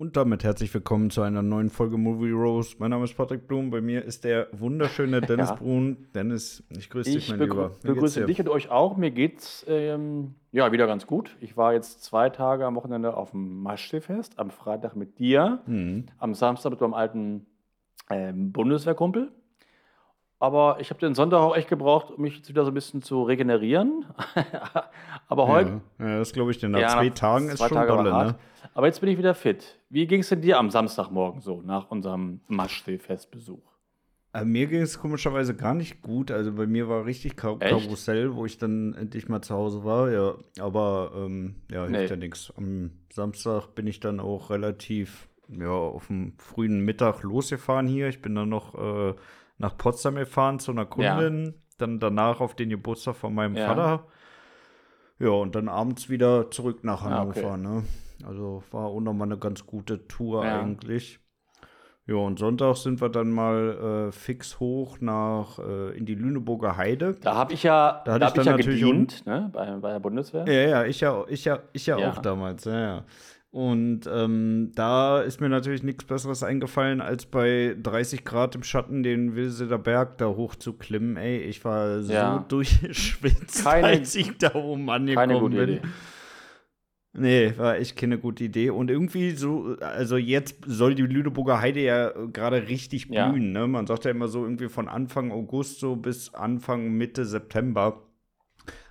Und damit herzlich willkommen zu einer neuen Folge Movie Rose. Mein Name ist Patrick Blum, bei mir ist der wunderschöne Dennis ja. Brun. Dennis, ich grüße dich, mein begrü Lieber. Ich begrüße dich und euch auch. Mir geht's ähm, ja wieder ganz gut. Ich war jetzt zwei Tage am Wochenende auf dem Maschseefest, am Freitag mit dir, mhm. am Samstag mit meinem alten ähm, Bundeswehrkumpel. Aber ich habe den Sonntag auch echt gebraucht, um mich jetzt wieder so ein bisschen zu regenerieren. Aber heute. Ja, ja das glaube ich dir. Nach ja, zwei Tagen ist schon Tage dolle, ne? Aber jetzt bin ich wieder fit. Wie ging es denn dir am Samstagmorgen so, nach unserem Maschsee-Festbesuch? Äh, mir ging es komischerweise gar nicht gut. Also bei mir war richtig Kar Echt? Karussell, wo ich dann endlich mal zu Hause war. Ja, aber ähm, ja, hilft nee. ja nichts. Am Samstag bin ich dann auch relativ ja, auf dem frühen Mittag losgefahren hier. Ich bin dann noch äh, nach Potsdam gefahren zu einer Kundin, ja. dann danach auf den Geburtstag von meinem ja. Vater. Ja, und dann abends wieder zurück nach Hannover. Ah, okay. ne? Also war auch nochmal eine ganz gute Tour ja. eigentlich. Ja, und Sonntag sind wir dann mal äh, fix hoch nach äh, in die Lüneburger Heide. Da habe ich ja, da, da hab ich, ja gedient, ne? bei, bei der Bundeswehr. Ja, ja, ich ja, ich ja, ich ja, ja. auch damals, ja, ja. Und ähm, da ist mir natürlich nichts Besseres eingefallen, als bei 30 Grad im Schatten den Wilseder Berg da hochzuklimmen. Ey, ich war so ja. durchgeschwitzt, keine, als ich da oben angekommen bin. Idee. Nee, war echt keine gute Idee. Und irgendwie so, also jetzt soll die Lüneburger Heide ja gerade richtig blühen. Ja. Ne? Man sagt ja immer so irgendwie von Anfang August so bis Anfang Mitte September.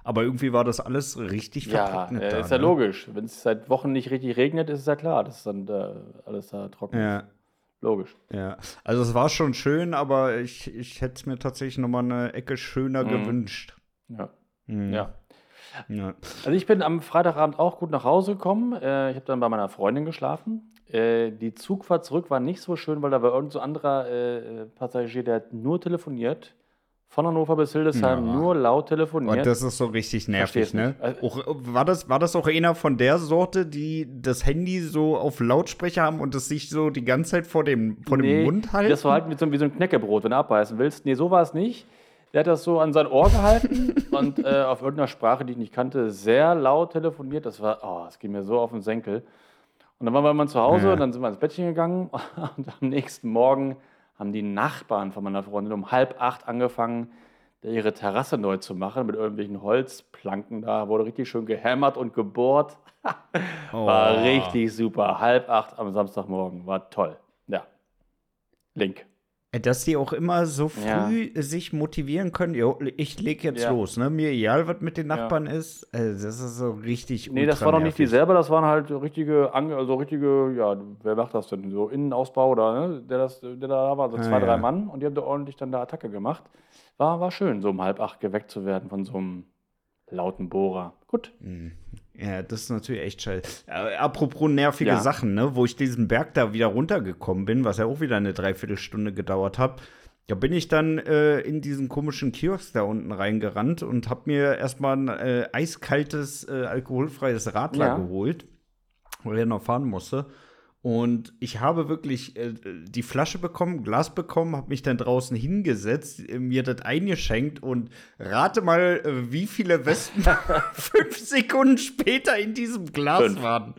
Aber irgendwie war das alles richtig ja, vertrocknet. Ja, äh, ist ja ne? logisch. Wenn es seit Wochen nicht richtig regnet, ist es ja klar, dass dann da alles da trocken ja. ist. Logisch. Ja, also es war schon schön, aber ich, ich hätte es mir tatsächlich noch mal eine Ecke schöner mhm. gewünscht. Ja. Mhm. Ja. Ja. Also ich bin am Freitagabend auch gut nach Hause gekommen. Äh, ich habe dann bei meiner Freundin geschlafen. Äh, die Zugfahrt zurück war nicht so schön, weil da war irgend so anderer äh, Passagier, der hat nur telefoniert von Hannover bis Hildesheim ja. nur laut telefoniert. Und das ist so richtig nervig, ne? Also, auch, war, das, war das auch einer von der Sorte, die das Handy so auf Lautsprecher haben und es sich so die ganze Zeit vor dem, vor nee, dem Mund halten? Das war halt wie so, wie so ein Knäckebrot, wenn du abbeißen willst. Nee, so war es nicht. Der hat das so an sein Ohr gehalten und äh, auf irgendeiner Sprache, die ich nicht kannte, sehr laut telefoniert. Das war, oh, das ging mir so auf den Senkel. Und dann waren wir mal zu Hause ja. und dann sind wir ins Bettchen gegangen und am nächsten Morgen haben die Nachbarn von meiner Freundin um halb acht angefangen, ihre Terrasse neu zu machen mit irgendwelchen Holzplanken. Da wurde richtig schön gehämmert und gebohrt. War oh. richtig super. Halb acht am Samstagmorgen. War toll. Ja. Link. Dass die auch immer so früh ja. sich motivieren können, jo, ich leg jetzt ja. los, ne? Mir egal, was mit den Nachbarn ja. ist. Also das ist so richtig Nee, das waren doch nicht die selber, das waren halt richtige, also richtige, ja, wer macht das denn? So Innenausbau oder, ne? Der, das, der da war, so zwei, ah, drei Mann und die haben da ordentlich dann da Attacke gemacht. War, war schön, so um halb acht geweckt zu werden von so einem lauten Bohrer. Gut. Mhm. Ja, das ist natürlich echt scheiße. Äh, apropos nervige ja. Sachen, ne? Wo ich diesen Berg da wieder runtergekommen bin, was ja auch wieder eine Dreiviertelstunde gedauert hat. Da bin ich dann äh, in diesen komischen Kiosk da unten reingerannt und habe mir erstmal ein äh, eiskaltes, äh, alkoholfreies Radler ja. geholt, weil er noch fahren musste. Und ich habe wirklich äh, die Flasche bekommen, Glas bekommen, habe mich dann draußen hingesetzt, äh, mir das eingeschenkt und rate mal, äh, wie viele Wespen fünf Sekunden später in diesem Glas fünf. waren.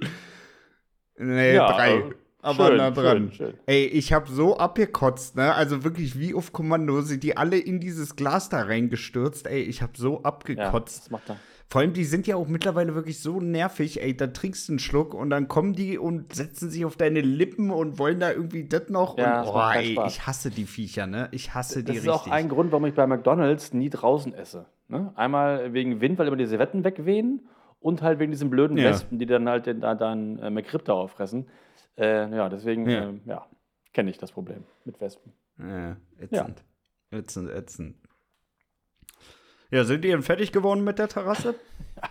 Nee, ja, drei. Aber schön, nah dran. Schön, schön. Ey, ich habe so abgekotzt, ne? Also wirklich wie auf Kommando sind die alle in dieses Glas da reingestürzt. Ey, ich habe so abgekotzt. Ja, das macht er. Vor allem, die sind ja auch mittlerweile wirklich so nervig, ey, da trinkst du einen Schluck und dann kommen die und setzen sich auf deine Lippen und wollen da irgendwie das noch. Ja, und, oh, ey, ich hasse die Viecher, ne? Ich hasse die richtig. Das ist auch ein Grund, warum ich bei McDonalds nie draußen esse. Ne? Einmal wegen Wind, weil immer diese Wetten wegwehen und halt wegen diesen blöden ja. Wespen, die dann halt da dann äh, McRib da auffressen. Äh, ja, deswegen, ja, äh, ja kenne ich das Problem mit Wespen. Ja, ätzend. Ja. Ätzend, ätzend. Ja, sind die denn fertig geworden mit der Terrasse?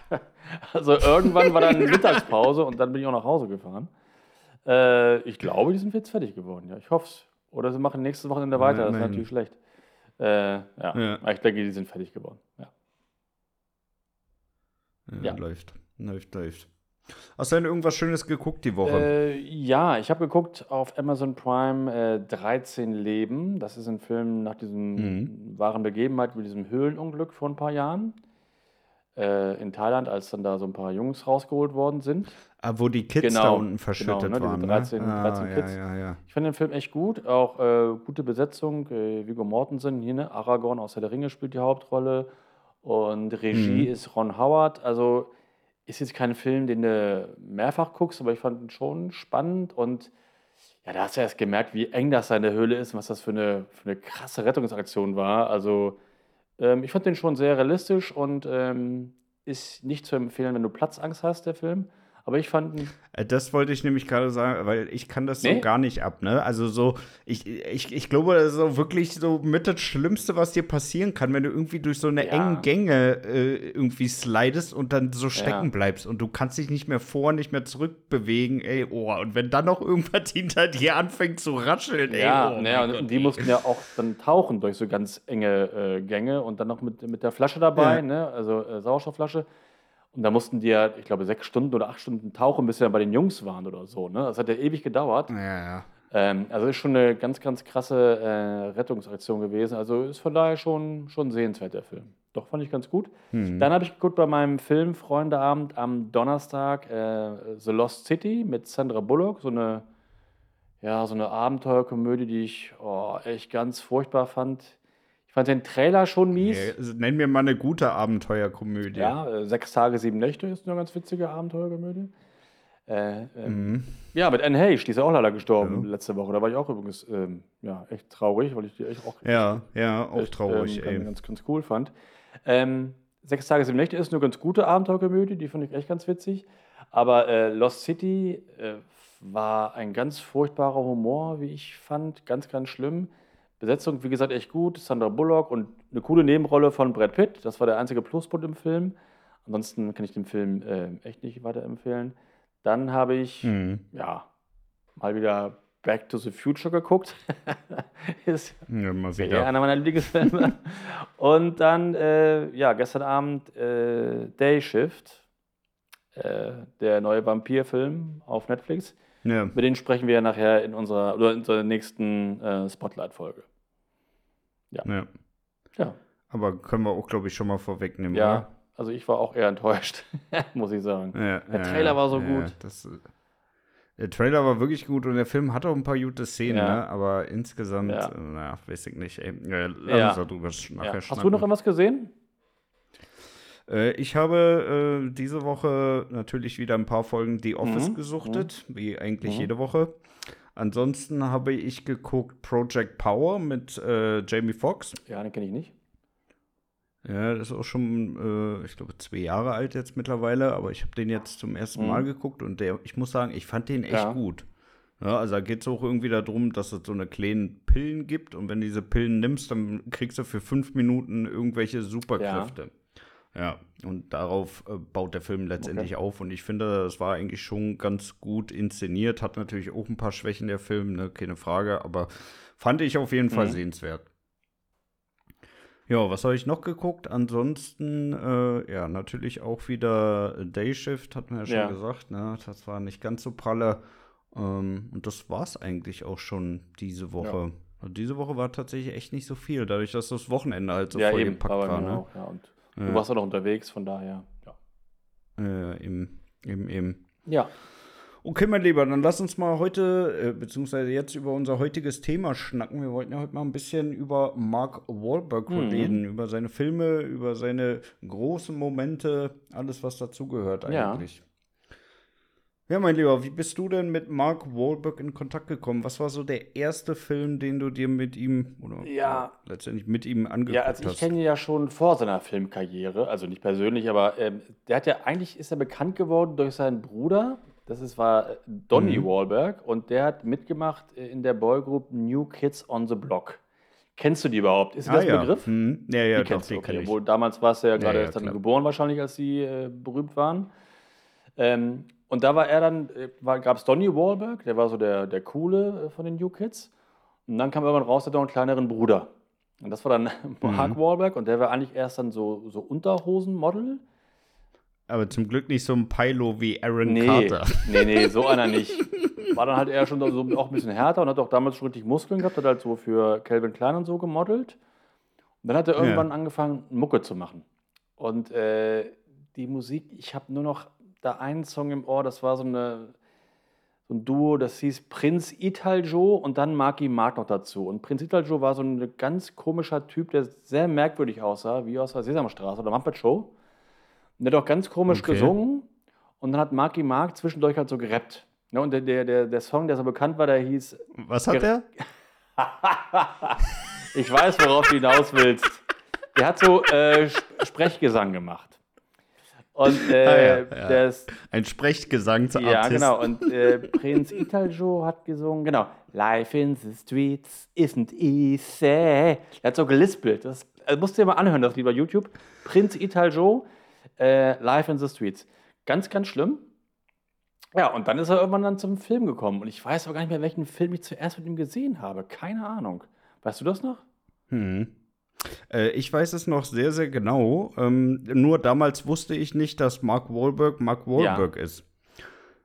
also irgendwann war dann Mittagspause und dann bin ich auch nach Hause gefahren. Äh, ich glaube, die sind jetzt fertig geworden, ja. Ich hoffe es. Oder sie machen nächstes Wochenende weiter, das ist natürlich schlecht. Äh, ja. ja. ich denke, die sind fertig geworden. Ja. ja. Läuft, läuft, läuft. Hast du denn irgendwas Schönes geguckt die Woche? Äh, ja, ich habe geguckt auf Amazon Prime äh, 13 Leben. Das ist ein Film nach diesem mhm. wahren Begebenheit mit diesem Höhlenunglück vor ein paar Jahren äh, in Thailand, als dann da so ein paar Jungs rausgeholt worden sind. Ah, wo die Kids genau, da unten verschüttet genau, ne, waren. 13, ne? 13 ah, Kids. Ja, ja, ja. Ich fand den Film echt gut. Auch äh, gute Besetzung. Äh, Viggo Mortensen hier, ne? Aragorn aus Herr der Ringe spielt die Hauptrolle. Und Regie mhm. ist Ron Howard. Also ist jetzt kein Film, den du mehrfach guckst, aber ich fand ihn schon spannend und ja, da hast du erst gemerkt, wie eng das seine Höhle ist und was das für eine, für eine krasse Rettungsaktion war. Also ähm, ich fand den schon sehr realistisch und ähm, ist nicht zu empfehlen, wenn du Platzangst hast, der Film. Aber ich fand. Äh, das wollte ich nämlich gerade sagen, weil ich kann das nee? so gar nicht ab, ne? Also so, ich, ich, ich glaube, das ist so wirklich so mit das Schlimmste, was dir passieren kann, wenn du irgendwie durch so eine ja. engen Gänge äh, irgendwie slidest und dann so stecken ja. bleibst und du kannst dich nicht mehr vor, nicht mehr zurück bewegen, ey, oh, und wenn dann noch irgendwas hinter dir anfängt zu rascheln, ey, ja, oh. Ja, und die mussten ja auch dann tauchen durch so ganz enge äh, Gänge und dann noch mit, mit der Flasche dabei, ja. ne? Also äh, Sauerstoffflasche. Und da mussten die ja, ich glaube, sechs Stunden oder acht Stunden tauchen, bis sie dann bei den Jungs waren oder so. Ne? Das hat ja ewig gedauert. Ja, ja. Ähm, also ist schon eine ganz, ganz krasse äh, Rettungsaktion gewesen. Also ist von daher schon, schon sehenswert, der Film. Doch, fand ich ganz gut. Hm. Dann habe ich geguckt bei meinem Film Freundeabend am Donnerstag äh, The Lost City mit Sandra Bullock. So eine, ja, so eine Abenteuerkomödie, die ich oh, echt ganz furchtbar fand. Ich fand den Trailer schon mies. Okay, nenn mir mal eine gute Abenteuerkomödie. Ja, äh, Sechs Tage, sieben Nächte ist eine ganz witzige Abenteuerkomödie. Äh, ähm, mhm. Ja, mit Anne Heche, die ist ja auch leider gestorben ja. letzte Woche. Da war ich auch übrigens ähm, ja, echt traurig, weil ich die echt auch, ja, ja, auch echt, traurig, ähm, ganz, ganz cool fand. Ähm, Sechs Tage, sieben Nächte ist eine ganz gute Abenteuerkomödie, die fand ich echt ganz witzig. Aber äh, Lost City äh, war ein ganz furchtbarer Humor, wie ich fand, ganz, ganz schlimm. Besetzung, wie gesagt, echt gut. Sandra Bullock und eine coole Nebenrolle von Brad Pitt. Das war der einzige Pluspunkt im Film. Ansonsten kann ich den Film äh, echt nicht weiterempfehlen. Dann habe ich, mhm. ja, mal wieder Back to the Future geguckt. ist ja, mal wieder. einer meiner Lieblingsfilme. und dann, äh, ja, gestern Abend äh, Day Shift, äh, der neue Vampirfilm auf Netflix. Ja. Mit denen sprechen wir ja nachher in unserer, oder in unserer nächsten äh, Spotlight-Folge. Ja. ja. Ja. Aber können wir auch, glaube ich, schon mal vorwegnehmen, ja. Oder? Also ich war auch eher enttäuscht, muss ich sagen. Ja, der Trailer war so gut. Das, der Trailer war wirklich gut und der Film hat auch ein paar gute Szenen, ne? aber insgesamt, ja. Äh, naja, weiß ich nicht. Ey. Ja, lass uns darüber nachher Hast du noch irgendwas gesehen? Äh, ich habe äh, diese Woche natürlich wieder ein paar Folgen The Office mhm. gesuchtet, mhm. wie eigentlich mhm. jede Woche. Ansonsten habe ich geguckt Project Power mit äh, Jamie Foxx. Ja, den kenne ich nicht. Ja, das ist auch schon, äh, ich glaube, zwei Jahre alt jetzt mittlerweile, aber ich habe den jetzt zum ersten Mal mhm. geguckt und der, ich muss sagen, ich fand den echt ja. gut. Ja, also da geht es auch irgendwie darum, dass es so eine kleinen Pillen gibt und wenn du diese Pillen nimmst, dann kriegst du für fünf Minuten irgendwelche Superkräfte. Ja. Ja, und darauf äh, baut der Film letztendlich okay. auf. Und ich finde, das war eigentlich schon ganz gut inszeniert. Hat natürlich auch ein paar Schwächen der Film, ne? keine Frage, aber fand ich auf jeden Fall mhm. sehenswert. Ja, was habe ich noch geguckt? Ansonsten, äh, ja, natürlich auch wieder Dayshift, hat man ja schon ja. gesagt. Ne? Das war nicht ganz so pralle. Ähm, und das war es eigentlich auch schon diese Woche. Ja. Also diese Woche war tatsächlich echt nicht so viel, dadurch, dass das Wochenende halt so ja, vollgepackt war. Ne? Auch, ja, und Du ja. warst auch noch unterwegs, von daher, ja. Äh, eben, eben, eben. Ja. Okay, mein Lieber, dann lass uns mal heute, äh, beziehungsweise jetzt über unser heutiges Thema schnacken. Wir wollten ja heute mal ein bisschen über Mark Wahlberg mhm. reden, über seine Filme, über seine großen Momente, alles, was dazugehört eigentlich. Ja. Ja, mein Lieber, wie bist du denn mit Mark Wahlberg in Kontakt gekommen? Was war so der erste Film, den du dir mit ihm oder ja. letztendlich mit ihm angeguckt hast? Ja, also ich kenne ihn ja schon vor seiner Filmkarriere, also nicht persönlich, aber ähm, der hat ja eigentlich ist er bekannt geworden durch seinen Bruder. Das ist, war Donny mhm. Wahlberg und der hat mitgemacht in der Boygroup New Kids on the Block. Kennst du die überhaupt? Ist ah, das ein ja. Begriff? Hm. Ja, ja, die kennst du. Okay. Obwohl, damals war es ja gerade ja, ja, dann geboren wahrscheinlich, als sie äh, berühmt waren. Ähm, und da war er dann, äh, gab es Donny Wahlberg, der war so der, der Coole äh, von den New Kids. Und dann kam irgendwann raus, der hat noch einen kleineren Bruder. Und das war dann Mark mhm. Wahlberg und der war eigentlich erst dann so, so Unterhosenmodel. Aber zum Glück nicht so ein Pilo wie Aaron nee, Carter. Nee, nee, so einer nicht. War dann halt eher schon so auch ein bisschen härter und hat auch damals schon richtig Muskeln gehabt, hat halt so für Calvin Klein und so gemodelt. Und dann hat er irgendwann ja. angefangen, Mucke zu machen. Und äh, die Musik, ich habe nur noch da einen Song im Ohr, das war so, eine, so ein Duo, das hieß Prinz Italjo und dann Marky Mark noch dazu. Und Prinz Italjo war so ein ganz komischer Typ, der sehr merkwürdig aussah, wie aus der Sesamstraße oder Muppet Show. Und der hat auch ganz komisch okay. gesungen und dann hat Marky Mark zwischendurch halt so gerappt. Ja, und der, der, der Song, der so bekannt war, der hieß. Was hat der? ich weiß, worauf du hinaus willst. Der hat so äh, Sprechgesang gemacht. Und äh, ah, ja, ja. Das, ein Sprechgesangsartist. Ja, genau. Und äh, Prinz Italjo hat gesungen, genau. Life in the streets isn't easy. Er hat so gelispelt. Das also musst du dir mal anhören, das lieber YouTube. Prinz Italjo, äh, Life in the streets. Ganz, ganz schlimm. Ja, und dann ist er irgendwann dann zum Film gekommen. Und ich weiß aber gar nicht mehr, welchen Film ich zuerst mit ihm gesehen habe. Keine Ahnung. Weißt du das noch? Hm. Äh, ich weiß es noch sehr, sehr genau. Ähm, nur damals wusste ich nicht, dass Mark Wahlberg Mark Wahlberg ja. ist.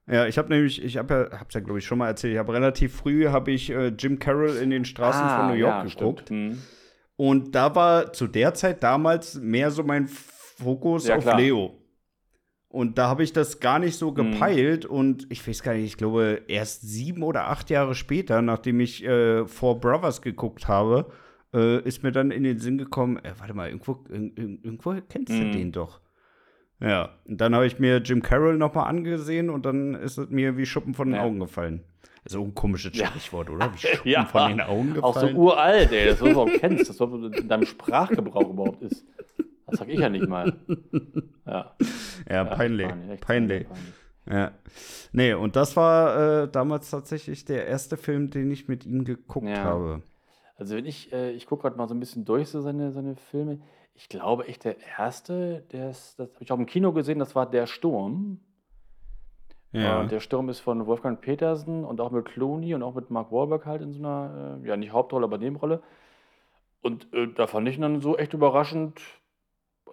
Ja, ich habe nämlich, ich habe ja, hab's ja glaube ich schon mal erzählt, ich habe relativ früh habe ich äh, Jim Carroll in den Straßen ah, von New York ja, geguckt. Hm. Und da war zu der Zeit damals mehr so mein Fokus ja, auf klar. Leo. Und da habe ich das gar nicht so hm. gepeilt. Mhm. Und ich weiß gar nicht, ich glaube, erst sieben oder acht Jahre später, nachdem ich äh, Four Brothers geguckt habe, äh, ist mir dann in den Sinn gekommen, äh, warte mal, irgendwo, in, irgendwo kennst du mhm. den doch. Ja, und dann habe ich mir Jim Carroll nochmal angesehen und dann ist es mir wie Schuppen von den ja. Augen gefallen. Also ein komisches Sprichwort, ja. oder? Wie Schuppen ja. von den Augen gefallen. Auch so uralt, ey, das du überhaupt kennst, das in deinem Sprachgebrauch überhaupt ist. Das sag ich ja nicht mal. Ja, ja peinlich. peinlich. peinlich. Ja. Nee, und das war äh, damals tatsächlich der erste Film, den ich mit ihm geguckt ja. habe. Also wenn ich, äh, ich gucke gerade mal so ein bisschen durch so seine, seine Filme. Ich glaube echt der erste, der ist, das habe ich auch im Kino gesehen, das war Der Sturm. Ja. Und der Sturm ist von Wolfgang Petersen und auch mit Clooney und auch mit Mark Wahlberg halt in so einer, äh, ja nicht Hauptrolle, aber Nebenrolle. Und äh, da fand ich ihn dann so echt überraschend,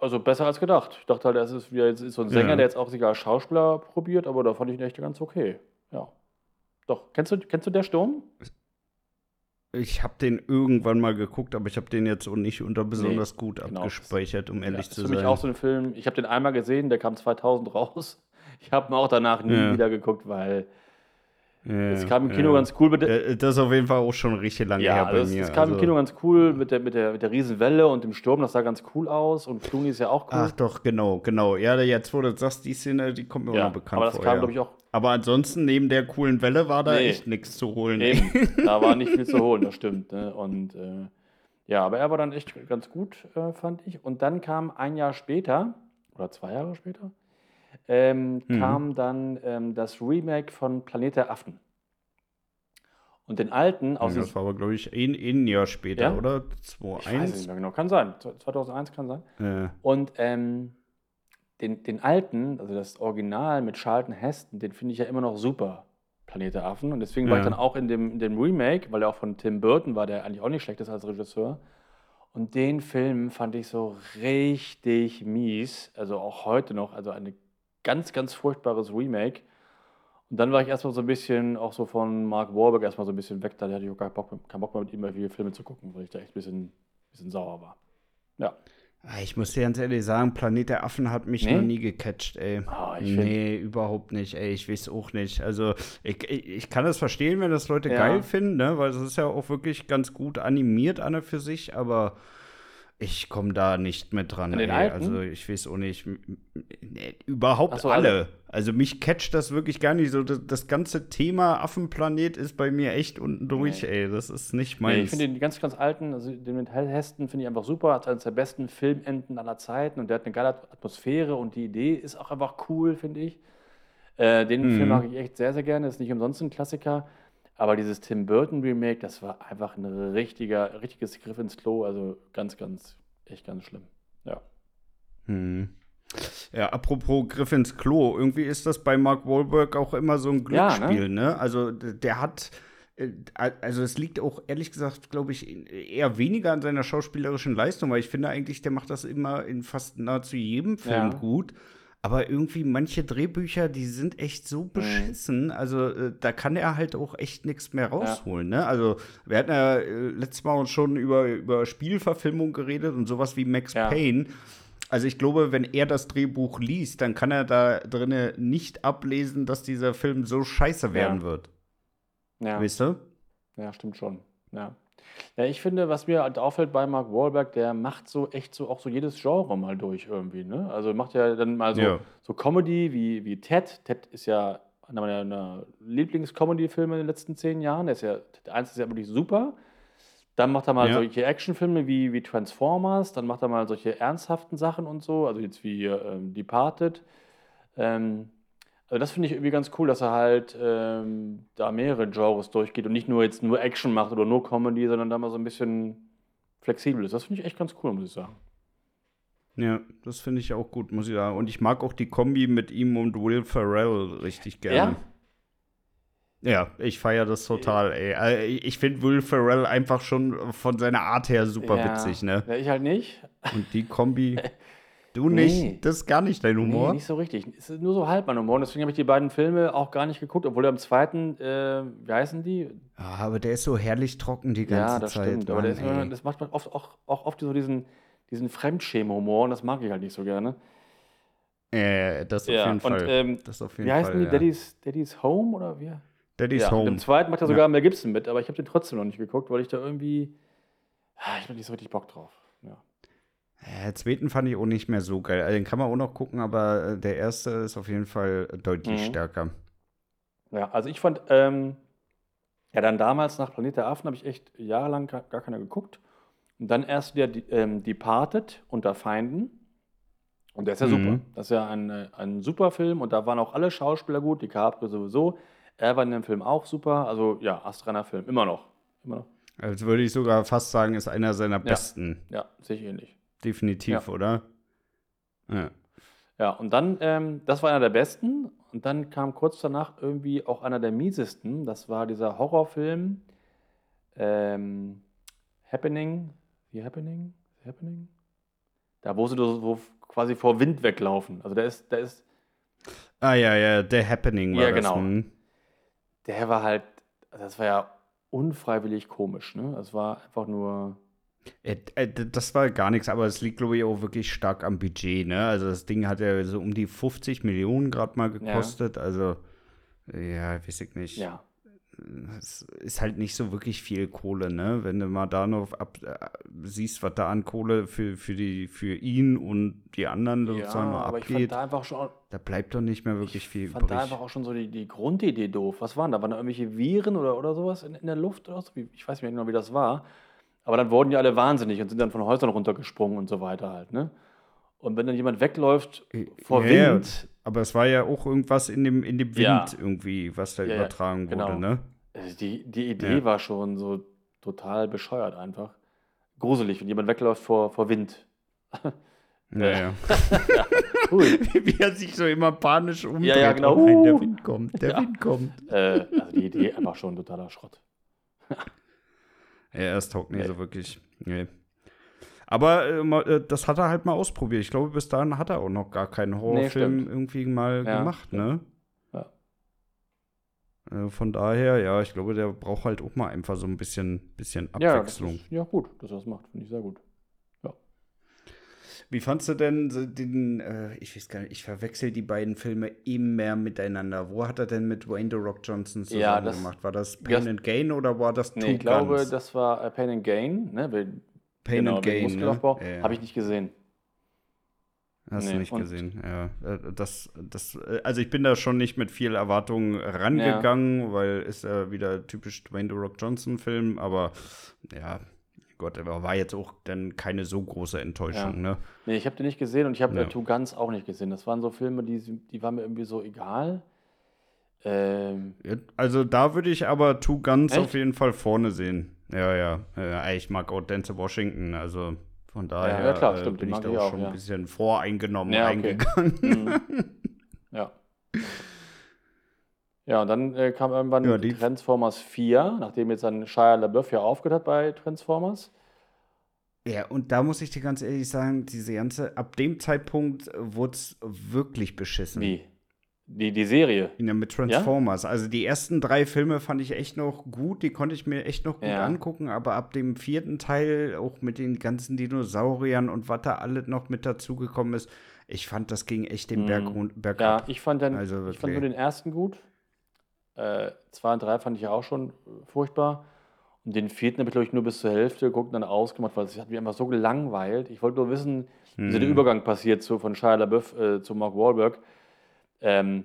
also besser als gedacht. Ich dachte halt, er ist wieder jetzt ist so ein Sänger, ja. der jetzt auch sich als Schauspieler probiert, aber da fand ich ihn echt ganz okay. Ja. Doch, kennst du, kennst du Der Sturm? Ich habe den irgendwann mal geguckt, aber ich habe den jetzt auch nicht unter besonders nee, gut genau. abgespeichert, um ehrlich ja, zu sein. Das ist für mich auch so ein Film. Ich habe den einmal gesehen, der kam 2000 raus. Ich habe ihn auch danach nie ja. wieder geguckt, weil es kam im Kino ja. ganz cool mit der, Das ist auf jeden Fall auch schon richtig lange ja, her bei das, mir. Es kam also. im Kino ganz cool mit der, mit, der, mit der Riesenwelle und dem Sturm, das sah ganz cool aus und Clooney ist ja auch cool. Ach doch, genau, genau. Ja, jetzt wo du sagst, die Szene, die kommt mir ja, auch noch bekannt aber das vor. Kam, ja. ich, auch. Aber ansonsten, neben der coolen Welle war da nee. echt nichts zu holen. Eben. da war nicht viel zu holen, das stimmt. Ne? Und äh, ja, aber er war dann echt ganz gut, äh, fand ich. Und dann kam ein Jahr später, oder zwei Jahre später, ähm, mhm. kam dann ähm, das Remake von Planet der Affen. Und den alten aus. Ja, das war aber, glaube ich, ein, ein Jahr später, ja? oder? 2001? Ich weiß nicht mehr genau. Kann sein. 2001 kann sein. Ja. Und ähm, den, den alten, also das Original mit Charlton Heston, den finde ich ja immer noch super. Planet der Affen. Und deswegen war ich dann auch in dem, in dem Remake, weil er auch von Tim Burton war, der eigentlich auch nicht schlecht ist als Regisseur. Und den Film fand ich so richtig mies. Also auch heute noch. Also ein ganz, ganz furchtbares Remake. Und dann war ich erstmal so ein bisschen, auch so von Mark Warburg erstmal so ein bisschen weg. Da hatte ich auch keinen Bock, keinen Bock mehr mit ihm viele Filme zu gucken, weil ich da echt ein bisschen, bisschen sauer war. Ja. Ah, ich muss dir ganz ehrlich sagen, Planet der Affen hat mich nee? noch nie gecatcht, ey. Oh, nee, überhaupt nicht, ey. Ich weiß auch nicht. Also, ich, ich, ich kann das verstehen, wenn das Leute ja. geil finden, ne? Weil es ist ja auch wirklich ganz gut animiert an und für sich, aber ich komme da nicht mit dran. Ey. Also ich weiß auch nicht. Nee, überhaupt so, alle. alle. Also mich catcht das wirklich gar nicht. So das, das, ganze Thema Affenplanet ist bei mir echt unten durch, nee. ey. Das ist nicht meins. Nee, ich finde den ganz, ganz alten, also den mit Heston finde ich einfach super. Hat eines der besten Filmenden aller Zeiten und der hat eine geile Atmosphäre und die Idee ist auch einfach cool, finde ich. Äh, den mhm. Film mag ich echt sehr, sehr gerne. Ist nicht umsonst ein Klassiker. Aber dieses Tim Burton Remake, das war einfach ein richtiger, richtiges Griff ins Klo. Also ganz, ganz, echt ganz schlimm. Ja. Hm. Ja, apropos Griff ins Klo, irgendwie ist das bei Mark Wahlberg auch immer so ein Glücksspiel, ja, ne? ne? Also der hat, äh, also es liegt auch ehrlich gesagt, glaube ich, eher weniger an seiner schauspielerischen Leistung, weil ich finde eigentlich, der macht das immer in fast nahezu jedem Film ja. gut. Aber irgendwie manche Drehbücher, die sind echt so Mhm. beschissen. Also äh, da kann er halt auch echt nichts mehr rausholen. Ne? Also wir hatten ja äh, letztes Mal schon über, über Spielverfilmung geredet und sowas wie Max Ja. Payne. Also ich glaube, wenn er das Drehbuch liest, dann kann er da drinne nicht ablesen, dass dieser Film so scheiße werden Ja. wird. Ja. Weißt du? Ja, stimmt schon. Ja. Ja, ich finde, was mir halt auffällt bei Mark Wahlberg, der macht so echt so auch so jedes Genre mal durch irgendwie. Ne? Also macht ja dann mal so, Ja. so Comedy wie, wie Ted. Ted ist ja einer meiner Lieblings-Comedy-Filme in den letzten zehn Jahren. Der ist ja, Ted 1 ist ja wirklich super. Dann macht er mal Ja. solche Actionfilme wie, wie Transformers, dann macht er mal solche ernsthaften Sachen und so, also jetzt wie ähm, Departed. Ähm, also das finde ich irgendwie ganz cool, dass er halt ähm, da mehrere Genres durchgeht und nicht nur jetzt nur Action macht oder nur Comedy, sondern da mal so ein bisschen flexibel ist. Das finde ich echt ganz cool, muss ich sagen. Ja, das finde ich auch gut, muss ich sagen. Und ich mag auch die Kombi mit ihm und Will Ferrell richtig gerne. Ja, ich feiere das total, ey. Also, Ich finde Will Ferrell einfach schon von seiner Art her super Ja. witzig, ne? Ja, ich halt nicht. Und die Kombi. Du Nee. nicht? Das ist gar nicht dein Humor? Nee, nicht so richtig. Es ist nur so halb mein Humor. Und deswegen habe ich die beiden Filme auch gar nicht geguckt, obwohl am zweiten, äh, wie heißen die? Ja, aber der ist so herrlich trocken die ganze ja, das Zeit. stimmt. Aber Mann, ist, immer- das macht man oft, auch, auch oft so diesen, diesen Fremdschämen-Humor und das mag ich halt nicht so gerne. äh, das auf Ja, jeden und, Fall. ähm, das auf jeden Wie heißen Fall, die? ja. Daddy's, Daddy's Home oder wie? Daddy's ja, Home. im zweiten macht er sogar Mel Gibson mit, aber ich habe den trotzdem noch nicht geguckt, weil ich da irgendwie. Ah, Ich habe nicht so richtig Bock drauf. Ja. Ja, den zweiten fand ich auch nicht mehr so geil. Also, den kann man auch noch gucken, aber äh, der erste ist auf jeden Fall deutlich Mhm. stärker. Ja, also ich fand, ähm, ja, dann damals nach Planet der Affen habe ich echt jahrelang gar, gar keiner geguckt. Und dann erst wieder die, ähm, Departed unter Feinden. Und der ist ja Mhm. super. Das ist ja ein, äh, ein super Film und da waren auch alle Schauspieler gut, DiCaprio sowieso. Er war in dem Film auch super. Also ja, astreiner Film, immer noch. Immer noch. Also würde ich sogar fast sagen, ist einer seiner besten. Ja, sehe ich ähnlich. Definitiv, Ja. oder? Ja. Ja, und dann, ähm, das war einer der besten. Und dann kam kurz danach irgendwie auch einer der miesesten. Das war dieser Horrorfilm ähm, Happening. Wie Happening? Happening? Da, wo sie so wo quasi vor Wind weglaufen. Also der ist, der ist, Ah ja, ja, The Happening war Ja, das. genau. hm. der war halt, das war ja unfreiwillig komisch, ne? Es war einfach nur. Äh, äh, Das war gar nichts, aber es liegt, glaube ich, auch wirklich stark am Budget, ne? Also das Ding hat ja so um die 50 Millionen gerade mal gekostet. Also, ja, weiß ich nicht. Ja. Es ist halt nicht so wirklich viel Kohle, ne? Wenn du mal da noch ab, äh, siehst, was da an Kohle für, für, die, für ihn und die anderen Ja, sozusagen noch aber ich fand abgeht, da einfach schon, da bleibt doch nicht mehr wirklich viel Ich fand da übrig. einfach auch schon so die, die Grundidee doof. Was waren da? Waren da irgendwelche Viren oder, oder sowas in, in der Luft oder so? Ich weiß nicht mehr genau, wie das war. Aber dann wurden die alle wahnsinnig und sind dann von Häusern runtergesprungen und so weiter halt, ne? Und wenn dann jemand wegläuft vor Ja, ja, Wind, Aber es war ja auch irgendwas in dem, in dem Wind Ja. irgendwie, was da Ja, ja, übertragen genau. wurde, ne? also die, die Idee Ja. war schon so total bescheuert einfach. Gruselig, wenn jemand wegläuft vor, vor Wind. Naja. Ui. Wie er sich so immer panisch umdreht. ja, genau. Oh nein, der Uh. Wind kommt, der Ja. Wind kommt. äh, also die Idee einfach schon totaler Schrott. Ja, es taugt nicht Nee. so wirklich. Nee. Aber äh, äh, das hat er halt mal ausprobiert. Ich glaube, bis dahin hat er auch noch gar keinen Horrorfilm stimmt. irgendwie mal Ja, gemacht, ne? Ja. Äh, von daher, ja, ich glaube, der braucht halt auch mal einfach so ein bisschen, bisschen Ja, Abwechslung. ist, ja, gut, dass er das macht, finde ich sehr gut. Wie fandst du denn den, äh, ich weiß gar nicht, ich verwechsel die beiden Filme immer miteinander. Wo hat er denn mit Wayne The Rock Johnson zusammen Ja, das- gemacht? War das Pain das- and Gain oder war das Two Nee, ich glaube, Guns? das war äh, Pain and Gain, ne? Weil- Pain genau, and Gain, Muskelaufbau. ne? Ja. Habe ich nicht gesehen. Hast du Nee, nicht und- gesehen, ja. Äh, Das, das, äh, also ich bin da schon nicht mit viel Erwartungen rangegangen, weil ist ja wieder typisch Dwayne The Rock Johnson Film, aber ja, Gott, aber war jetzt auch dann keine so große Enttäuschung, ne? Nee, ich habe den nicht gesehen und ich habe Ja. äh, Two Guns auch nicht gesehen. Das waren so Filme, die, die waren mir irgendwie so egal. Ähm, Ja, Also da würde ich aber Two Guns Echt? auf jeden Fall vorne sehen. Ja, ja. ja ich mag auch Denzel Washington, also von daher ja, klar, äh, bin ich da auch schon ja. ein bisschen voreingenommen Ja, okay. mhm. ja. Und dann äh, kam irgendwann Ja, die- Transformers 4, nachdem jetzt dann Shia LaBeouf ja aufgehört hat bei Transformers. Ja, und da muss ich dir ganz ehrlich sagen, diese ganze, ab dem Zeitpunkt wurde es wirklich beschissen. Wie? Die, die Serie? Ja, mit Transformers. Also die ersten drei Filme fand ich echt noch gut, die konnte ich mir echt noch gut ja. angucken, aber ab dem vierten Teil, auch mit den ganzen Dinosauriern und was da alles noch mit dazugekommen ist, ich fand, das ging echt den Berg, mhm. Berg Ja, ich fand, dann, also ich fand nur den ersten gut. Äh, zwei und drei fand ich ja auch schon furchtbar. Und den vierten habe ich, glaube ich, nur bis zur Hälfte geguckt und dann ausgemacht, weil es hat mich einfach so gelangweilt. Ich wollte nur wissen, wie hm. der Übergang passiert so von Shia LaBeouf äh, zu Mark Wahlberg. Ähm,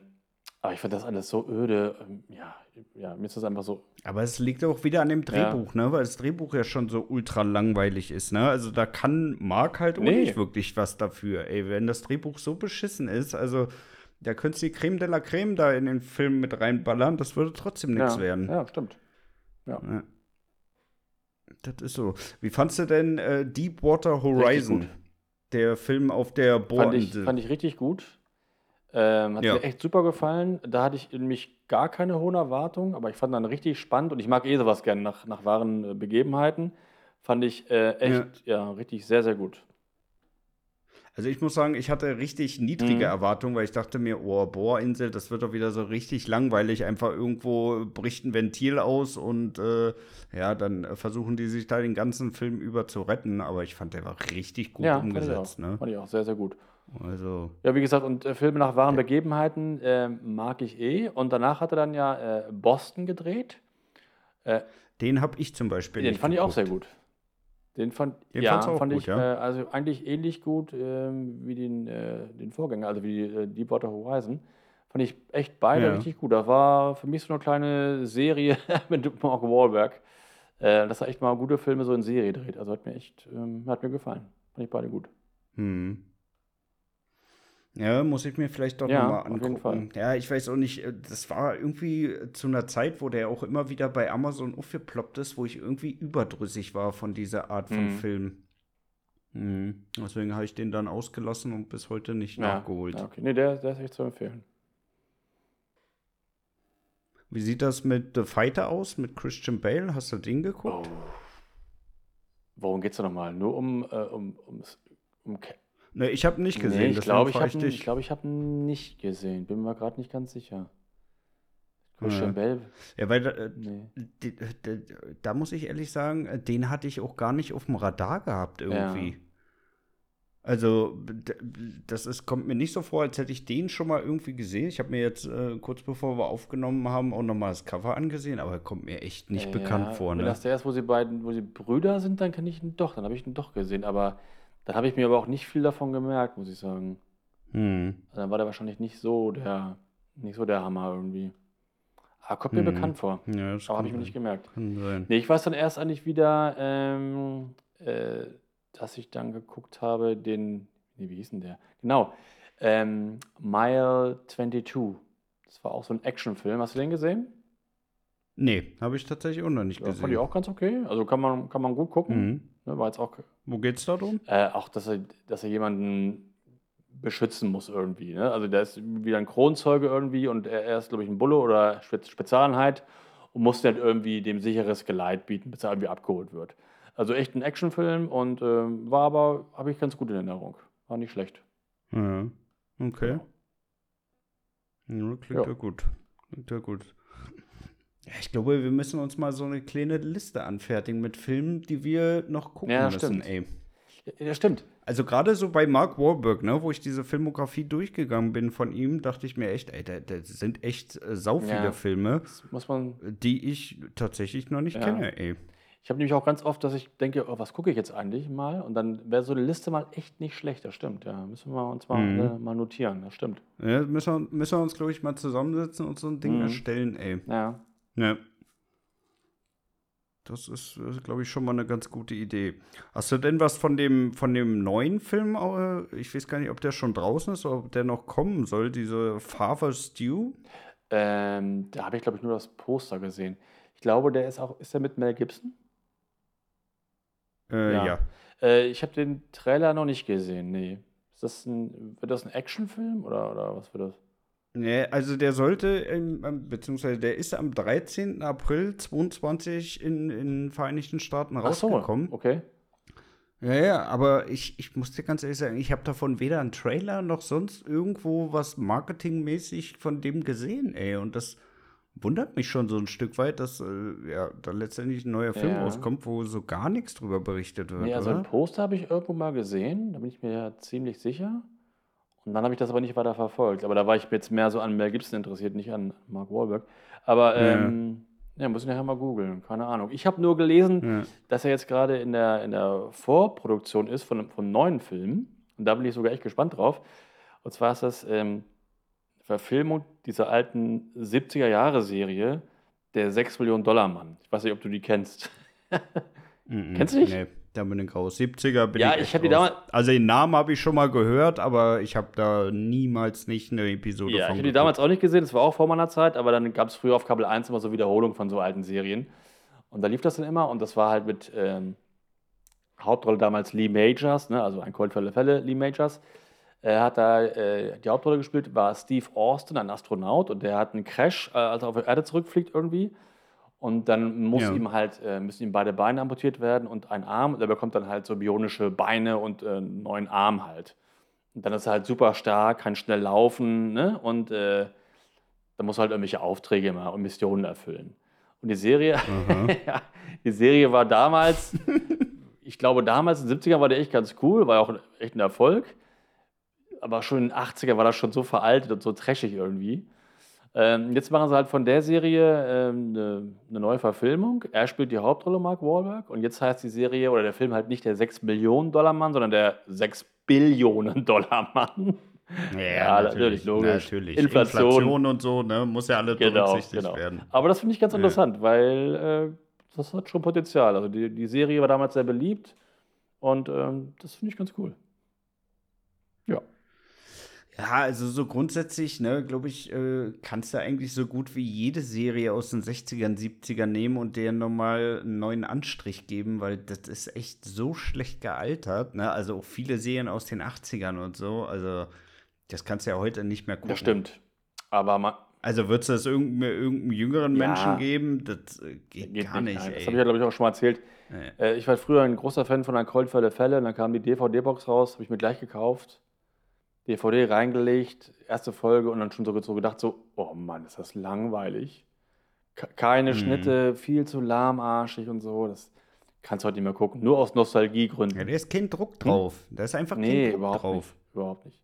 aber ich fand das alles so öde. Ähm, ja, ja, mir ist das einfach so. Aber es liegt auch wieder an dem Drehbuch, ja. ne? Weil das Drehbuch ja schon so ultra langweilig ist, ne? Also da kann Mark halt auch nee. nicht wirklich was dafür. Ey, wenn das Drehbuch so beschissen ist, also da könntest du die Creme de la Creme da in den Film mit reinballern, das würde trotzdem nichts ja. werden. Ja, stimmt. Ja. ja. Das ist so. Wie fandst du denn äh, Deepwater Horizon? Der Film auf der Bohrinsel. Fand ich, fand ich richtig gut. Ähm, hat ja. mir echt super gefallen. Da hatte ich nämlich gar keine hohen Erwartungen, aber ich fand dann richtig spannend und ich mag eh sowas gerne nach, nach wahren äh, Begebenheiten. Fand ich äh, echt, ja. ja, richtig sehr, sehr gut. Also ich muss sagen, ich hatte richtig niedrige mhm. Erwartungen, weil ich dachte mir, oh, Bohrinsel, das wird doch wieder so richtig langweilig. Einfach irgendwo bricht ein Ventil aus und äh, ja, dann versuchen die sich da den ganzen Film über zu retten. Aber ich fand, der war richtig gut ja, umgesetzt. Fand ich, ne? fand ich auch sehr, sehr gut. Also. Ja, wie gesagt, und äh, Filme nach wahren Begebenheiten äh, mag ich eh. Und danach hat er dann ja äh, Boston gedreht. Äh, den habe ich zum Beispiel. Den fand geguckt. ich auch sehr gut. Den fand, den ja, fand gut, ich ja? Äh, also eigentlich ähnlich gut ähm, wie den, äh, den Vorgänger, also wie äh, Deepwater Horizon. Fand ich echt beide ja. richtig gut. Das war für mich so eine kleine Serie mit Mark Wahlberg. Äh, dass er echt mal gute Filme so in Serie dreht. Also hat mir echt, ähm, hat mir gefallen. Fand ich beide gut. Hm. Ja, muss ich mir vielleicht doch ja, nochmal angucken. Ja, ich weiß auch nicht, äh, das war irgendwie zu einer Zeit, wo der auch immer wieder bei Amazon aufgeploppt ist, wo ich irgendwie überdrüssig war von dieser Art von mhm. Film. Mhm. Deswegen habe ich den dann ausgelassen und bis heute nicht ja, nachgeholt. Okay, nee, der, der ist echt zu empfehlen. Wie sieht das mit The Fighter aus, mit Christian Bale? Hast du den geguckt? Oh. Worum geht es nochmal? Nur um, äh, um, um, um Ne, ich habe nicht gesehen. Nee, ich glaube, ich habe ich glaub, ich hab nicht gesehen. Bin mir gerade nicht ganz sicher. Christian ja. Bell. Ja, weil äh, nee. die, die, da muss ich ehrlich sagen, äh, den hatte ich auch gar nicht auf dem Radar gehabt irgendwie. Ja. Also, das ist, kommt mir nicht so vor, als hätte ich den schon mal irgendwie gesehen. Ich habe mir jetzt äh, kurz bevor wir aufgenommen haben auch nochmal das Cover angesehen, aber er kommt mir echt nicht ja, bekannt vor. Ne? Wenn das der ist, wo sie beiden, wo sie Brüder sind, dann kenne ich ihn doch, dann habe ich ihn doch gesehen. Aber dann habe ich mir aber auch nicht viel davon gemerkt, muss ich sagen. Hm. Also dann war der wahrscheinlich nicht so der, nicht so der Hammer irgendwie. Aber kommt mir hm. bekannt vor. Ja, das aber habe ich mir nicht gemerkt. Kann sein. Nee, ich weiß dann erst eigentlich wieder, ähm, äh, dass ich dann geguckt habe, den, nee, wie hieß denn der? Genau, ähm, Mile 22. Das war auch so ein Actionfilm. Hast du den gesehen? Nee, habe ich tatsächlich auch noch nicht ja, gesehen. Fand ich auch ganz okay. Also kann man, kann man gut gucken. Mhm. Ne, war jetzt auch. Wo geht's da drum? Äh, auch, dass er, dass er jemanden beschützen muss irgendwie. Ne? Also der ist wieder ein Kronzeuge irgendwie und er, er ist, glaube ich, ein Bulle oder Spezialeinheit und muss dann irgendwie dem sicheres Geleit bieten, bis er irgendwie abgeholt wird. Also echt ein Actionfilm und äh, war aber, habe ich ganz gut in Erinnerung. War nicht schlecht. Ja, okay. Ja, klingt ja. ja gut. Klingt ja gut. Ja, ich glaube, wir müssen uns mal so eine kleine Liste anfertigen mit Filmen, die wir noch gucken ja, müssen, stimmt. ey. Ja, stimmt. Also gerade so bei Mark Wahlberg, ne, wo ich diese Filmografie durchgegangen bin von ihm, dachte ich mir echt, ey, da, da sind echt äh, sau viele ja, Filme, die ich tatsächlich noch nicht ja. kenne, ey. Ich habe nämlich auch ganz oft, dass ich denke, oh, was gucke ich jetzt eigentlich mal? Und dann wäre so eine Liste mal echt nicht schlecht, das stimmt, ja. Müssen wir uns mal, mhm. äh, mal notieren, das stimmt. Ja, müssen wir, müssen wir uns, glaube ich, mal zusammensetzen und so ein Ding mhm. erstellen, ey. Ja. Ja. Das ist, glaube ich, schon mal eine ganz gute Idee. Hast du denn was von dem, von dem neuen Film? Äh, ich weiß gar nicht, ob der schon draußen ist oder ob der noch kommen soll, diese Father Stew? Ähm, da habe ich, glaube ich, nur das Poster gesehen. Ich glaube, der ist auch, ist der mit Mel Gibson? Äh, ja. ja. Äh, ich habe den Trailer noch nicht gesehen, nee. Ist das ein, wird das ein Actionfilm oder, oder was wird das? Nee, also der sollte, beziehungsweise der ist am 13. April 22 in den Vereinigten Staaten rausgekommen. Ach so, okay. Ja, ja, aber ich, ich muss dir ganz ehrlich sagen, ich habe davon weder einen Trailer noch sonst irgendwo was marketingmäßig von dem gesehen, ey. Und das wundert mich schon so ein Stück weit, dass äh, ja da letztendlich ein neuer Film ja. rauskommt, wo so gar nichts drüber berichtet wird. Nee, also oder? ein Poster habe ich irgendwo mal gesehen, da bin ich mir ja ziemlich sicher. Und dann habe ich das aber nicht weiter verfolgt. Aber da war ich jetzt mehr so an Mel Gibson interessiert, nicht an Mark Wahlberg. Aber ähm, ja. ja, muss ich nachher mal googeln, keine Ahnung. Ich habe nur gelesen, ja. dass er jetzt gerade in der, in der Vorproduktion ist von, von einem neuen Film. Und da bin ich sogar echt gespannt drauf. Und zwar ist das ähm, Verfilmung dieser alten 70er-Jahre-Serie, der 6 Millionen Dollar Mann. Ich weiß nicht, ob du die kennst. mm Kennst du nicht? Nee, ich raus. 70er bin ja, ich. Ja, ich habe die damals. Also den Namen habe ich schon mal gehört, aber ich habe da niemals nicht eine Episode ja, von. Ja, ich habe die damals auch nicht gesehen, das war auch vor meiner Zeit, aber dann gab es früher auf Kabel 1 immer so Wiederholungen von so alten Serien. Und da lief das dann immer und das war halt mit ähm, Hauptrolle damals Lee Majors, ne, also ein Cold für alle Fälle Lee Majors. Er hat da äh, die Hauptrolle gespielt, war Steve Austin, ein Astronaut, und der hat einen Crash, äh, als er auf die Erde zurückfliegt irgendwie. Und dann muss ja. ihm halt, äh, müssen ihm beide Beine amputiert werden und ein Arm. Und er bekommt dann halt so bionische Beine und äh, einen neuen Arm halt. Und dann ist er halt super stark, kann schnell laufen, ne? Und äh, dann muss er halt irgendwelche Aufträge machen und Missionen erfüllen. Und die Serie, ja, die Serie war damals, ich glaube damals in den 70ern war der echt ganz cool, war ja auch echt ein Erfolg aber schon in den 80er war das schon so veraltet und so trashig irgendwie. Ähm, jetzt machen sie halt von der Serie ähm, eine, eine, neue Verfilmung. Er spielt die Hauptrolle, Mark Wahlberg. Und jetzt heißt die Serie oder der Film halt nicht der 6 Millionen Dollar Mann, sondern der 6 Billionen Dollar Mann. Ja, ja natürlich, natürlich, logisch. Natürlich. Inflation. Inflation. und so, ne? muss ja alle genau, berücksichtigt genau. werden. Aber das finde ich ganz ja. interessant, weil äh, das hat schon Potenzial. Also die, die Serie war damals sehr beliebt und ähm, das finde ich ganz cool. Ja. Also so grundsätzlich, ne, glaube ich, äh, kannst du eigentlich so gut wie jede Serie aus den 60ern, 70ern nehmen und der nochmal einen neuen Anstrich geben, weil das ist echt so schlecht gealtert, ne? Also auch viele Serien aus den 80ern und so, also das kannst du ja heute nicht mehr gucken. Das stimmt. Aber man. Also wird es das irgendeinem, irgendeinem jüngeren ja, Menschen geben? Das äh, geht, geht, gar nicht. nicht das habe ich ja, glaube ich, auch schon mal erzählt. Ja. Äh, ich war früher ein großer Fan von einem Cold Fälle Fälle, und dann kam die DVD-Box raus, habe ich mir gleich gekauft DVD reingelegt, erste Folge und dann schon so, so gedacht, so, oh Mann, ist das langweilig. Keine mhm. Schnitte, viel zu lahmarschig und so. Das kannst du heute nicht mehr gucken. Nur aus Nostalgiegründen. Ja, da ist kein Druck hm? drauf. Hm? Da ist einfach nee, kein Druck überhaupt drauf. Nicht, überhaupt nicht.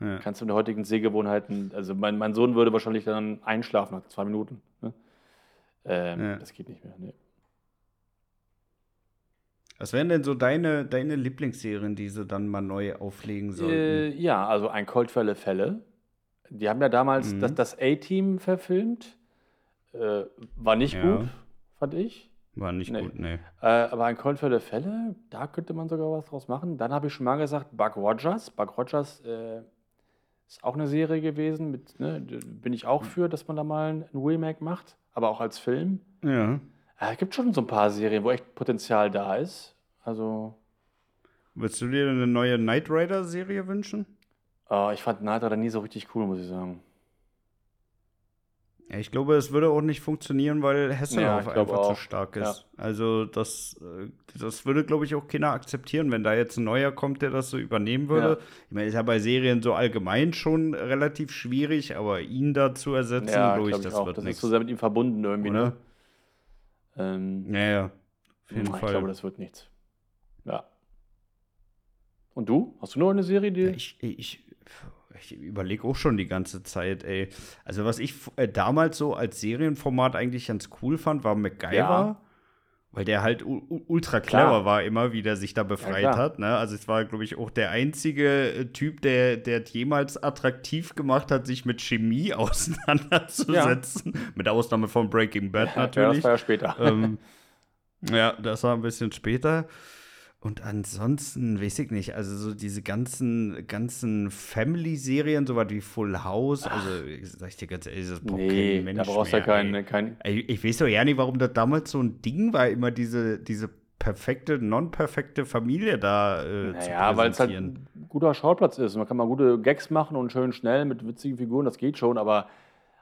Ja. Kannst du in der heutigen Sehgewohnheiten, also mein, mein Sohn würde wahrscheinlich dann einschlafen nach zwei Minuten. Ne? Ähm, ja. Das geht nicht mehr. Nee. Was wären denn so deine, deine Lieblingsserien, die sie dann mal neu auflegen sollten? Äh, ja, also ein Cold Fälle Fälle. Die haben ja damals mhm. das, das A-Team verfilmt. Äh, war nicht ja. gut, fand ich. War nicht nee. gut, nee. Äh, aber ein Cold Fälle Fälle, da könnte man sogar was draus machen. Dann habe ich schon mal gesagt, Buck Rogers. Buck Rogers äh, ist auch eine Serie gewesen. Mit, ne, bin ich auch für, dass man da mal ein Remake macht, aber auch als Film. Ja. Es äh, gibt schon so ein paar Serien, wo echt Potenzial da ist. Also. Würdest du dir eine neue Knight Rider-Serie wünschen? Uh, ich fand Knight Rider nie so richtig cool, muss ich sagen. Ja, ich glaube, es würde auch nicht funktionieren, weil Hasselhoff ja, einfach auch. zu stark ist. Ja. Also das, äh, das würde, glaube ich, auch keiner akzeptieren, wenn da jetzt ein neuer kommt, der das so übernehmen würde. Ich meine, ist ja bei Serien so allgemein schon relativ schwierig, aber ihn da zu ersetzen, glaube ich, glaub ich, das auch. wird Das nix. ist so sehr mit ihm verbunden irgendwie, ne? Ähm, ja, ja. Auf jeden ich Fall. glaube, das wird nichts. Ja. Und du? Hast du noch eine Serie, die. Ja, ich, ich, ich überlege auch schon die ganze Zeit, ey. Also, was ich äh, damals so als Serienformat eigentlich ganz cool fand, war MacGyver. Ja. Weil der halt ultra clever klar. war, immer wie der sich da befreit ja, hat. Ne? Also es war, glaube ich, auch der einzige äh, Typ, der, der jemals attraktiv gemacht hat, sich mit Chemie auseinanderzusetzen. Ja. Mit Ausnahme von Breaking Bad natürlich. Ja, das war ja später. Ähm, ja, das war ein bisschen später. Und ansonsten, weiß ich nicht, also so diese ganzen, ganzen Family-Serien, so was wie Full House, also sag ich dir ganz ehrlich, das braucht nee, kein Mensch da brauchst du ja keinen. Kein ich, ich weiß doch ja nicht, warum das damals so ein Ding war, immer diese, diese perfekte, non-perfekte Familie da äh, naja, zu Ja, weil es halt ein guter Schauplatz ist. Man kann mal gute Gags machen und schön schnell mit witzigen Figuren, das geht schon, aber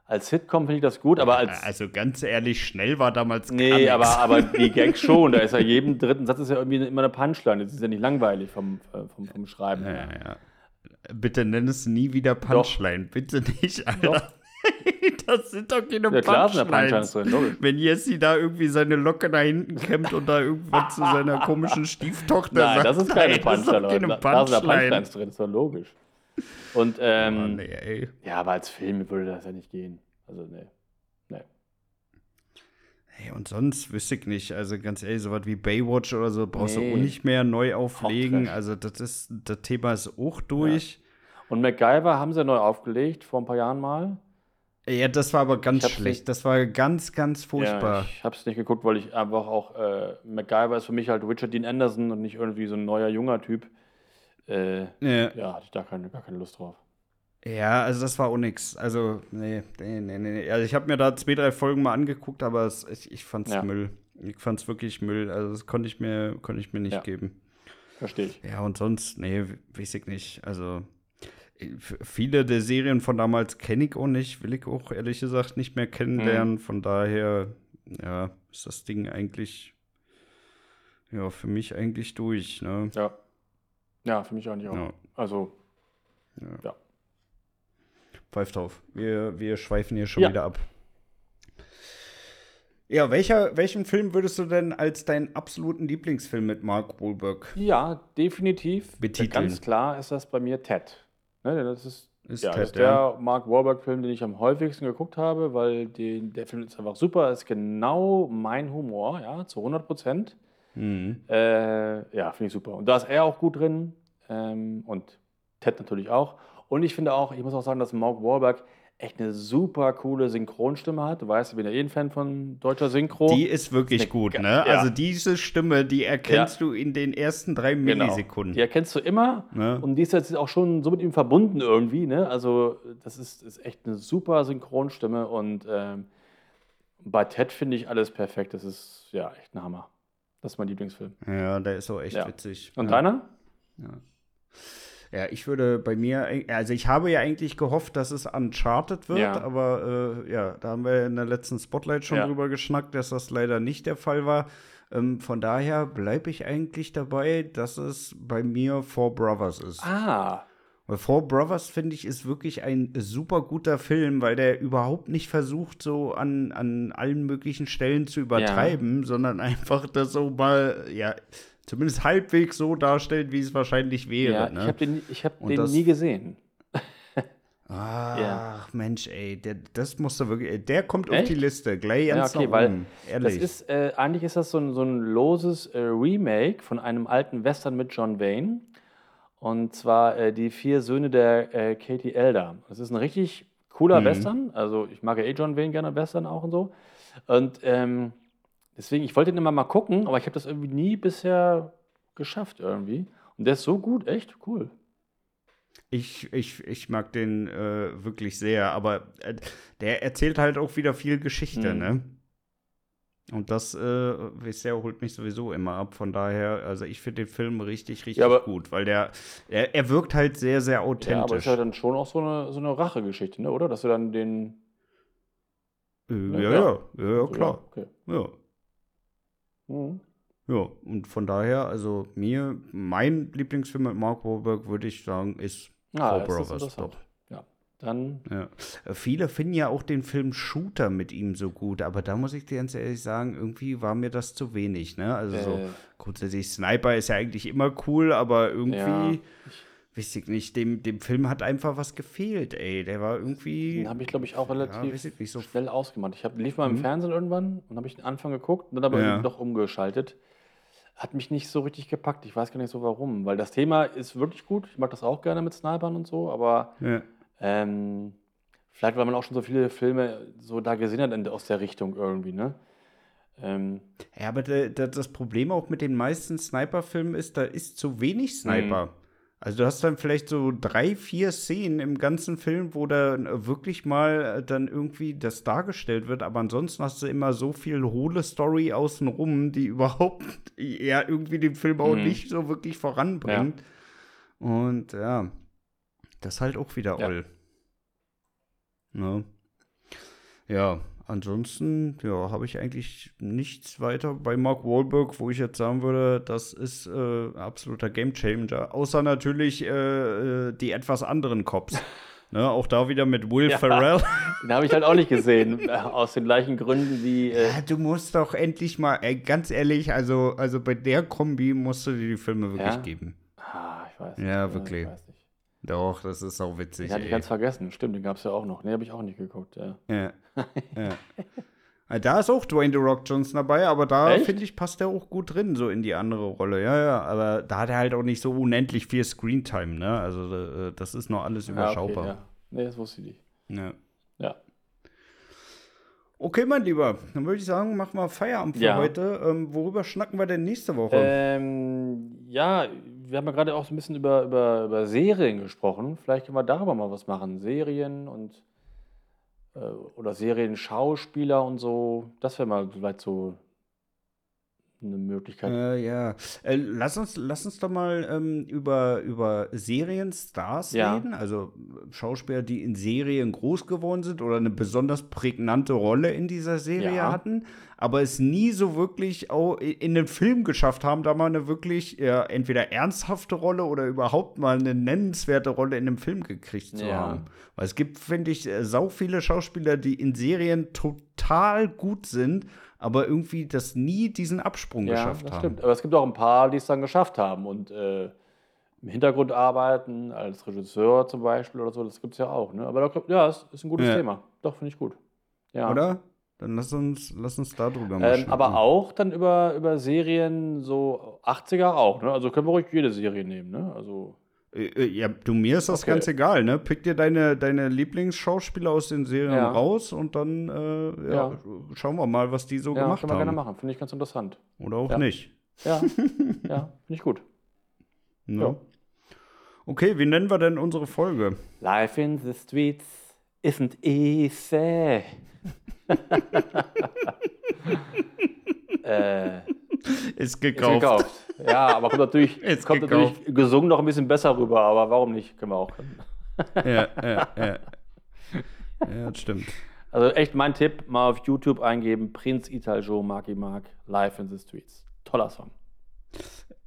als Sitcom finde ich das gut, aber als. Also ganz ehrlich, schnell war damals Nee, aber, aber die Gags schon. Da ist ja jedem dritten Satz ist ja irgendwie immer eine Punchline. Das ist ja nicht langweilig vom, vom, vom Schreiben. Ja, ja. Bitte nenn es nie wieder Punchline. Doch. Bitte nicht, Alter. Doch. das sind doch keine ja, klar, Punchlines. Drin, Wenn Jesse da irgendwie seine Locke nach hinten kämmt und da irgendwas zu seiner komischen Stieftochter Nein, sagt. das ist keine Punchline. Da, keine Punchline. da sind da Punchlines drin, ist doch logisch. Und, ähm, oh, nee, ja, aber als Film würde das ja nicht gehen. Also, nee. Nee. Hey, und sonst wüsste ich nicht. Also, ganz ehrlich, so was wie Baywatch oder so brauchst nee. du auch nicht mehr neu auflegen. Also, das ist, das Thema ist auch durch. Ja. Und MacGyver haben sie neu aufgelegt, vor ein paar Jahren mal. Ja, das war aber ganz schlecht. Das war ganz, ganz furchtbar. Ja, ich hab's nicht geguckt, weil ich einfach auch, äh, MacGyver ist für mich halt Richard Dean Anderson und nicht irgendwie so ein neuer, junger Typ. Äh, ja. ja, hatte ich da keine, gar keine Lust drauf. Ja, also das war auch nix. Also, nee, nee, nee, nee. Also ich habe mir da zwei, drei Folgen mal angeguckt, aber es, ich, ich fand's ja. Müll. Ich fand's wirklich Müll. Also das konnte ich mir, konnte ich mir nicht ja. geben. Verstehe ich. Ja, und sonst, nee, weiß ich nicht. Also viele der Serien von damals kenne ich auch nicht, will ich auch ehrlich gesagt nicht mehr kennenlernen. Mhm. Von daher, ja, ist das Ding eigentlich, ja, für mich eigentlich durch, ne? Ja. Ja, für mich eigentlich auch. Ja. Also, ja. ja. Pfeift auf. Wir, wir schweifen hier schon ja. wieder ab. Ja, welcher, welchen Film würdest du denn als deinen absoluten Lieblingsfilm mit Mark Wahlberg? Ja, definitiv. Betiteln. Ganz klar ist das bei mir Ted. Ne, das ist, ist, ja, Ted, das ist der. Mark Wahlberg-Film, den ich am häufigsten geguckt habe, weil den, der Film ist einfach super, ist genau mein Humor, ja, zu 100 Prozent. Mhm. Äh, ja, finde ich super. Und da ist er auch gut drin ähm, und Ted natürlich auch. Und ich finde auch, ich muss auch sagen, dass Mark Wahlberg echt eine super coole Synchronstimme hat. Du weißt, ich bin ja eh ein Fan von deutscher Synchro. Die ist wirklich ist gut, ne? Ja. Also diese Stimme, die erkennst ja. du in den ersten drei genau. Millisekunden. Genau. Die erkennst du immer ne? und die ist jetzt auch schon so mit ihm verbunden irgendwie, ne? Also das ist, ist echt eine super Synchronstimme und ähm, bei Ted finde ich alles perfekt. Das ist ja echt ein Hammer. Das ist mein Lieblingsfilm. Ja, der ist auch echt ja. witzig. Und deiner? Ja. Ja, ich würde bei mir, also ich habe ja eigentlich gehofft, dass es Uncharted wird, ja. aber äh, ja, da haben wir in der letzten Spotlight schon ja. drüber geschnackt, dass das leider nicht der Fall war. Ähm, von daher bleibe ich eigentlich dabei, dass es bei mir Four Brothers ist. Ah. Weil Four Brothers, finde ich, ist wirklich ein super guter Film, weil der überhaupt nicht versucht, so an, an allen möglichen Stellen zu übertreiben, ja. sondern einfach das so mal, ja, zumindest halbwegs so darstellt, wie es wahrscheinlich wäre. Ja, ne? ich habe den, ich hab den das, nie gesehen. Ach, ja. Mensch, ey, der, das musst du wirklich, der kommt Echt? auf die Liste, gleich ganz ja, okay, weil Ehrlich. Das ist, äh, eigentlich ist das so ein, so ein loses äh, Remake von einem alten Western mit John Wayne. Und zwar äh, die vier Söhne der äh, Katie Elder. Das ist ein richtig cooler mhm. Western. Also ich mag ja eh John Wayne gerne Western auch und so. Und ähm, Deswegen, ich wollte den immer mal gucken, aber ich habe das irgendwie nie bisher geschafft irgendwie. Und der ist so gut, echt cool. Ich, ich, ich mag den äh, wirklich sehr, aber äh, der erzählt halt auch wieder viel Geschichte, mhm. ne? Und das, äh, bisher holt mich sowieso immer ab. Von daher, also ich finde den Film richtig, richtig ja, gut, weil der, er, er wirkt halt sehr, sehr authentisch. Ja, aber ist ja dann schon auch so eine, so eine Rachegeschichte, ne? oder? Dass du dann den. Äh, ne? ja, ja, ja, ja, klar. Ja, okay. ja. Mhm. Ja, und von daher, also mir, mein Lieblingsfilm mit Mark Wahlberg, würde ich sagen, ist ah, Four Brothers. Doch. Dann. Ja. Viele finden ja auch den Film Shooter mit ihm so gut, aber da muss ich dir ganz ehrlich sagen, irgendwie war mir das zu wenig, ne? Also äh. so grundsätzlich Sniper ist ja eigentlich immer cool, aber irgendwie. Ja, weiß ich nicht, dem, dem Film hat einfach was gefehlt, ey. Der war irgendwie. Den habe ich, glaube ich, auch relativ ja, ich so schnell ausgemacht. Ich hab, lief mal im mhm. Fernsehen irgendwann und habe ich den Anfang geguckt und dann aber ja. doch umgeschaltet. Hat mich nicht so richtig gepackt. Ich weiß gar nicht so warum. Weil das Thema ist wirklich gut. Ich mag das auch gerne mit Snipern und so, aber ja. Ähm, vielleicht, weil man auch schon so viele Filme so da gesehen hat aus der Richtung irgendwie, ne? Ähm, ja, aber das Problem auch mit den meisten Sniper-Filmen ist, da ist zu wenig Sniper. Mhm. Also du hast dann vielleicht so drei, vier Szenen im ganzen Film, wo da wirklich mal dann irgendwie das dargestellt wird, aber ansonsten hast du immer so viel hohle Story außenrum, die überhaupt ja irgendwie den Film auch mhm. nicht so wirklich voranbringt. Ja. Und ja, das ist halt auch wieder ja. oll. Ne? Ja, ansonsten, ja, habe ich eigentlich nichts weiter bei Mark Wahlberg, wo ich jetzt sagen würde, das ist äh, absoluter Gamechanger. Außer natürlich äh, äh die etwas anderen Cops. Ne, auch da wieder mit Will ja, Ferrell. Den habe ich halt auch nicht gesehen, äh, aus den gleichen Gründen wie. Äh ja, du musst doch endlich mal, ey, ganz ehrlich, also, also bei der Kombi musst du dir die Filme wirklich ja? geben. Ah, ich weiß nicht. Ja, wirklich. Ich weiß nicht. Doch, das ist auch witzig. Den hatte ich ganz vergessen. Stimmt, den gab es ja auch noch. Ne, habe ich auch nicht geguckt, ja. Ja. ja. Da ist auch Dwayne The Rock Johnson dabei, aber da finde ich, passt er auch gut drin, so in die andere Rolle. Ja, ja, aber da hat er halt auch nicht so unendlich viel Screentime, ne? Also äh, das ist noch alles überschaubar. Ja, okay, ja. Nee, das wusste ich nicht. Ja. Ja. Okay, mein Lieber, dann würde ich sagen, machen wir Feierabend für ja. heute. Ähm, worüber schnacken wir denn nächste Woche? Ähm, ja, wir haben ja gerade auch so ein bisschen über, über, über Serien gesprochen. Vielleicht können wir darüber mal was machen. Serien und äh, oder Serien-Schauspieler und so. Das wäre mal vielleicht so eine Möglichkeit. Äh, ja, äh, lass, uns, lass uns doch mal ähm, über, über Serienstars ja. reden. Also Schauspieler, die in Serien groß geworden sind oder eine besonders prägnante Rolle in dieser Serie ja. hatten, aber es nie so wirklich auch in den Film geschafft haben, da mal eine wirklich ja, entweder ernsthafte Rolle oder überhaupt mal eine nennenswerte Rolle in einem Film gekriegt zu haben. Weil es gibt, finde ich, äh, sau viele Schauspieler, die in Serien total gut sind aber irgendwie das nie diesen Absprung ja, geschafft das haben. Stimmt. Aber es gibt auch ein paar, die es dann geschafft haben und äh, im Hintergrund arbeiten, als Regisseur zum Beispiel oder so, das gibt es ja auch. Ne? Aber da, ja, es ist ein gutes ja. Thema. Doch, finde ich gut. Ja. Oder? Dann lass uns, lass uns darüber mal ähm, Aber auch dann über, über Serien so 80er auch. Ne? Also können wir ruhig jede Serie nehmen. Ne? Also äh, äh, ja, du, mir ist das okay. ganz egal, ne? Pick dir deine, deine Lieblingsschauspieler aus den Serien ja. raus und dann äh, ja, ja. schauen wir mal, was die so gemacht haben. Können wir gerne machen. Finde ich ganz interessant. Oder auch nicht. Ja, ja, finde ich gut. No. Okay, wie nennen wir denn unsere Folge? Life in the streets isn't easy. Äh, ist gekauft. Ist gekauft. Ja, aber kommt natürlich, Ist kommt natürlich gesungen noch ein bisschen besser rüber, aber warum nicht? Können wir auch. ja, ja, ja. Ja, das stimmt. Also echt mein Tipp, mal auf YouTube eingeben, Prinz Italjo, Marky Mark, Live in the Streets. Toller Song.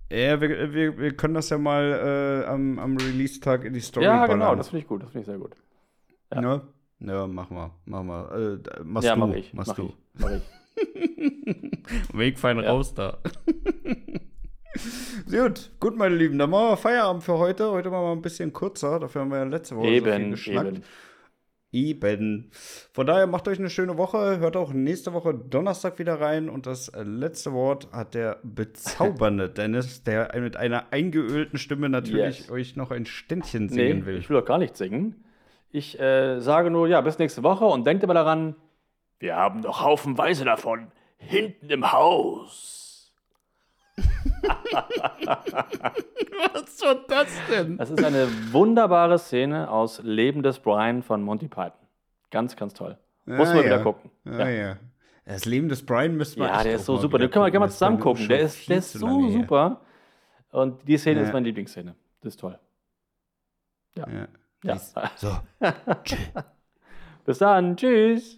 Ja, wir, wir, wir können das ja mal äh, am, am Release-Tag in die Story Ja, genau, ballern. das finde ich gut, das finde ich sehr gut. Ja. ja, ja machen wir, machen wir. Äh, machst ja, du, mach ich, machst mach du. Ich, mach ich. Wegfein ja. raus da. gut, gut, meine Lieben, dann machen wir Feierabend für heute. Heute machen wir ein bisschen kürzer, dafür haben wir ja letzte Woche eben, so viel geschnackt. Eben. Eben. Von daher macht euch eine schöne Woche. Hört auch nächste Woche Donnerstag wieder rein. Und das letzte Wort hat der bezaubernde Dennis, der mit einer eingeölten Stimme natürlich yes. euch noch ein Ständchen singen nee, will. Ich will doch gar nicht singen. Ich äh, sage nur, ja, bis nächste Woche und denkt immer daran, wir haben doch haufenweise davon. Hinten im Haus. Was war das denn? Das ist eine wunderbare Szene aus Leben des Brian von Monty Python. Ganz, ganz toll. Muss man ja. wieder gucken. Ah, ja. ja. Das Leben des Brian müsste man Ja, der ist so super. Den können wir gerne mal zusammen gucken. Der ist, der ist so super. Und die Szene ja. ist meine Lieblingsszene. Das ist toll. Ja. Ja. So. Bis dann. Tschüss.